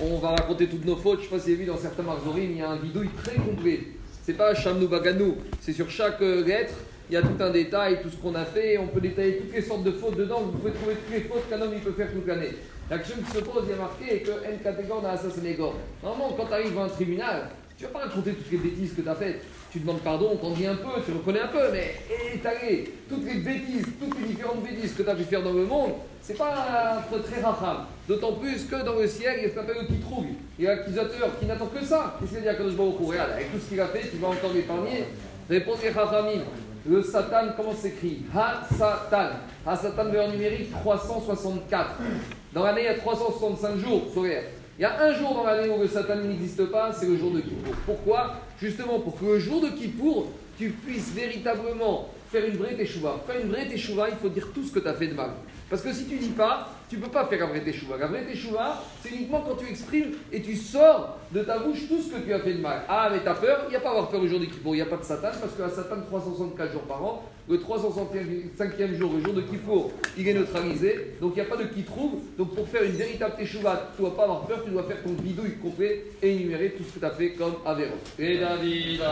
on va raconter toutes nos fautes. Je sais pas si vous avez vu dans certains marzorim, il y a un vidouille très complet. C'est pas Shamnou Baganou, c'est sur chaque euh, lettre, il y a tout un détail, tout ce qu'on a fait, on peut détailler toutes les sortes de fautes dedans, vous pouvez trouver toutes les fautes qu'un homme il peut faire toute l'année. La question qui se pose, il y a marqué que N catégorie a assassiné Gore. Normalement, quand à un tribunal, tu vas pas raconter toutes les bêtises que tu as faites. Tu demandes pardon, t'en dis un peu, tu reconnais un peu, mais étaler toutes les bêtises, toutes les différentes bêtises que tu as pu faire dans le monde, c'est pas très racham. D'autant plus que dans le ciel, il y a ce qu'on appelle le kitroug. Il y a l'accusateur qui n'attend que ça. Qu'est-ce qu'il dit à Kadosh Baruch Regarde, avec tout ce qu'il a fait, tu vas encore l'épargner. Répondez les rachamim. Le Satan, comment s'écrit Ha-Satan. Ha-Satan, numérique 364. Dans l'année, il y a 365 jours solaires. Il y a un jour dans l'année où le Satan n'existe pas, c'est le jour de Kippour. Pourquoi? Justement pour que le jour de Kippour, tu puisses véritablement faire une vraie teshuva. Faire une vraie teshuva, il faut dire tout ce que tu as fait de mal. Parce que si tu dis pas, tu peux pas faire un vrai teshuva. La vraie teshuva, c'est uniquement quand tu exprimes et tu sors de ta bouche tout ce que tu as fait de mal. Ah, mais tu as peur, il n'y a pas à avoir peur le jour de Kippour, il n'y a pas de Satan, parce que la Satan 364 jours par an, le 365e jour, le jour de Kippour, il est neutralisé, donc il n'y a pas de qui trouve. Donc pour faire une véritable teshuva, tu ne dois pas avoir peur, tu dois faire ton bidouille complet et énumérer tout ce que tu as fait comme David,